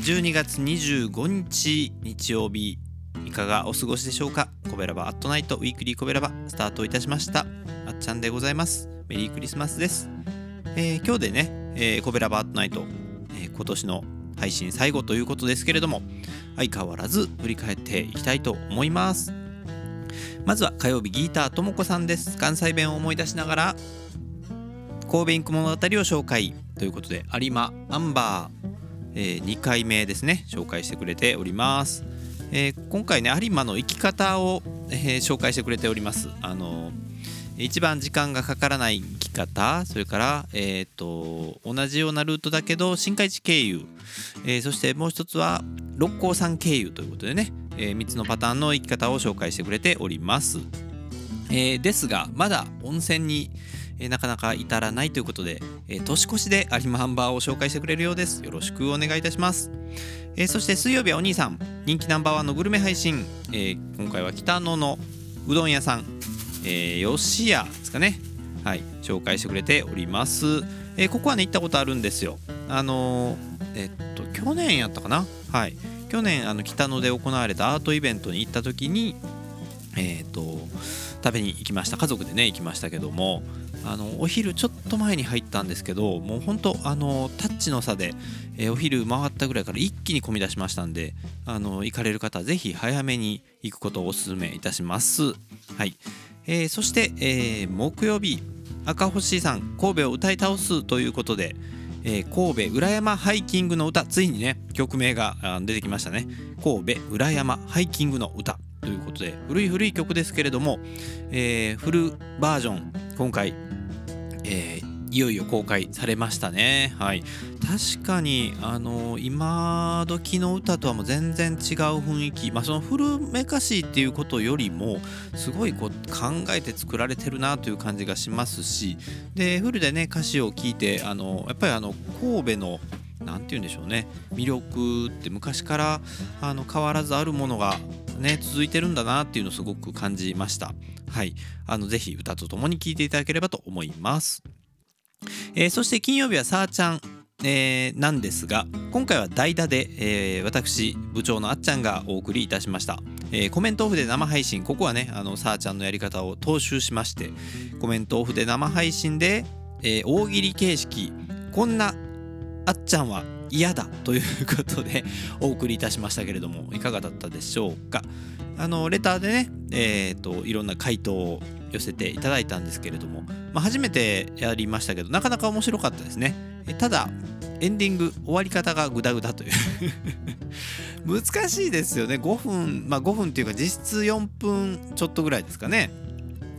12月25日日曜日いかがお過ごしでしょうか？コベラバアットナイトウィークリーコベラバスタートいたしました。あっちゃんでございます。メリークリスマスです、えー今日でね、えーコベラバアットナイト、えー今年の配信最後ということですけれども相変わらず振り返っていきたいと思います。まずは火曜日ギーターともこさんです。関西弁を思い出しながら神戸インク物語を紹介ということで有馬アンバー、え2回目ですね紹介してくれております、えー今回ね有馬の生き方を、えー紹介してくれております。あの一番時間がかからない生き方それから、えー、と同じようなルートだけど新海地経由、えーそしてもう一つは六甲山経由ということでね、え3つのパターンの生き方を紹介してくれております、えーですがまだ温泉に、えなかなか至らないということで、え年越しで有馬ハンバーを紹介してくれるようです。よろしくお願いいたします、えそして水曜日はお兄さん人気ナンバーワンのグルメ配信、え今回は北野のうどん屋さん。えー、吉屋ですかね。はい紹介してくれております、えここはね行ったことあるんですよ。あのえっと去年やったかな。はい。去年あの北野で行われたアートイベントに行った時にえっと食べに行きました。家族でね行きましたけどもあのお昼ちょっと前に入ったんですけどもうほんとあのタッチの差で、えーお昼回ったぐらいから一気に混み出しましたんであの行かれる方はぜひ早めに行くことをお勧めいたします。はい。えーそして、えー木曜日赤星さん神戸を歌い倒すということで、えー神戸裏山ハイキングの歌ついにね曲名が出てきましたね。神戸裏山ハイキングの歌。ということで古い古い曲ですけれども、えーフルバージョン今回、えーいよいよ公開されましたね。はい。確かにあの今時の歌とはもう全然違う雰囲気。まあその古めかしいっていうことよりもすごいこう考えて作られてるなという感じがしますし。でフルでね歌詞を聞いてあのやっぱりあの神戸のなんて言うんでしょうね。魅力って昔からあの変わらずあるものがね続いてるんだなっていうのをすごく感じました。はい。あのぜひ歌とともに聴いていただければと思います。えーそして金曜日はさーちゃん、えーなんですが今回は代打で、えー私部長のあっちゃんがお送りいたしました、えーコメントオフで生配信ここはねあのさーちゃんのやり方を踏襲しましてコメントオフで生配信で、えー大喜利形式こんなあっちゃんは嫌だということで お送りいたしましたけれどもいかがだったでしょうか？あのレターでね、えー、といろんな回答を寄せていただいたんですけれども、まあ、初めてやりましたけどなかなか面白かったですね。ただエンディング終わり方がグダグダという。難しいですよね。5分まあ5分っていうか実質4分ちょっとぐらいですかね。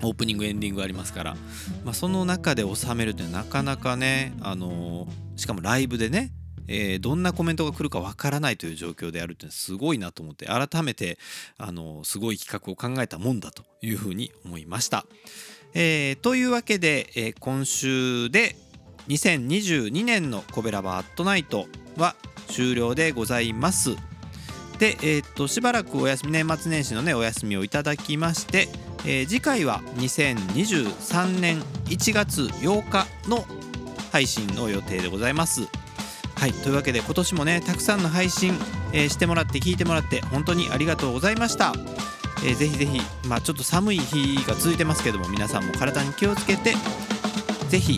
オープニングエンディングありますから、まあ、その中で収めるってなかなかね、あのーしかもライブでね、えーどんなコメントが来るかわからないという状況であるっていうのはすごいなと思って改めて、あのすごい企画を考えたもんだというふうに思いました。えーというわけで、えー今週で2022年の「コベラバアットナイト」は終了でございます。で、えーっとしばらくお休み年末年始のねお休みをいただきまして、えー次回は2023年1月8日の配信の予定でございます。はいというわけで今年もねたくさんの配信、えーしてもらって聞いてもらって本当にありがとうございました。えーぜひぜひ、まあ、ちょっと寒い日が続いてますけども皆さんも体に気をつけてぜひ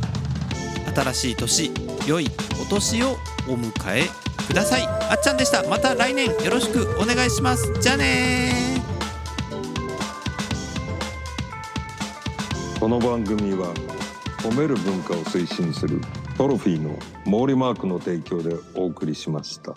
新しい年良いお年をお迎えください。あっちゃんでした。また来年よろしくお願いします。じゃあねこの番組は褒める文化を推進するトロフィーの毛利マークの提供でお送りしました。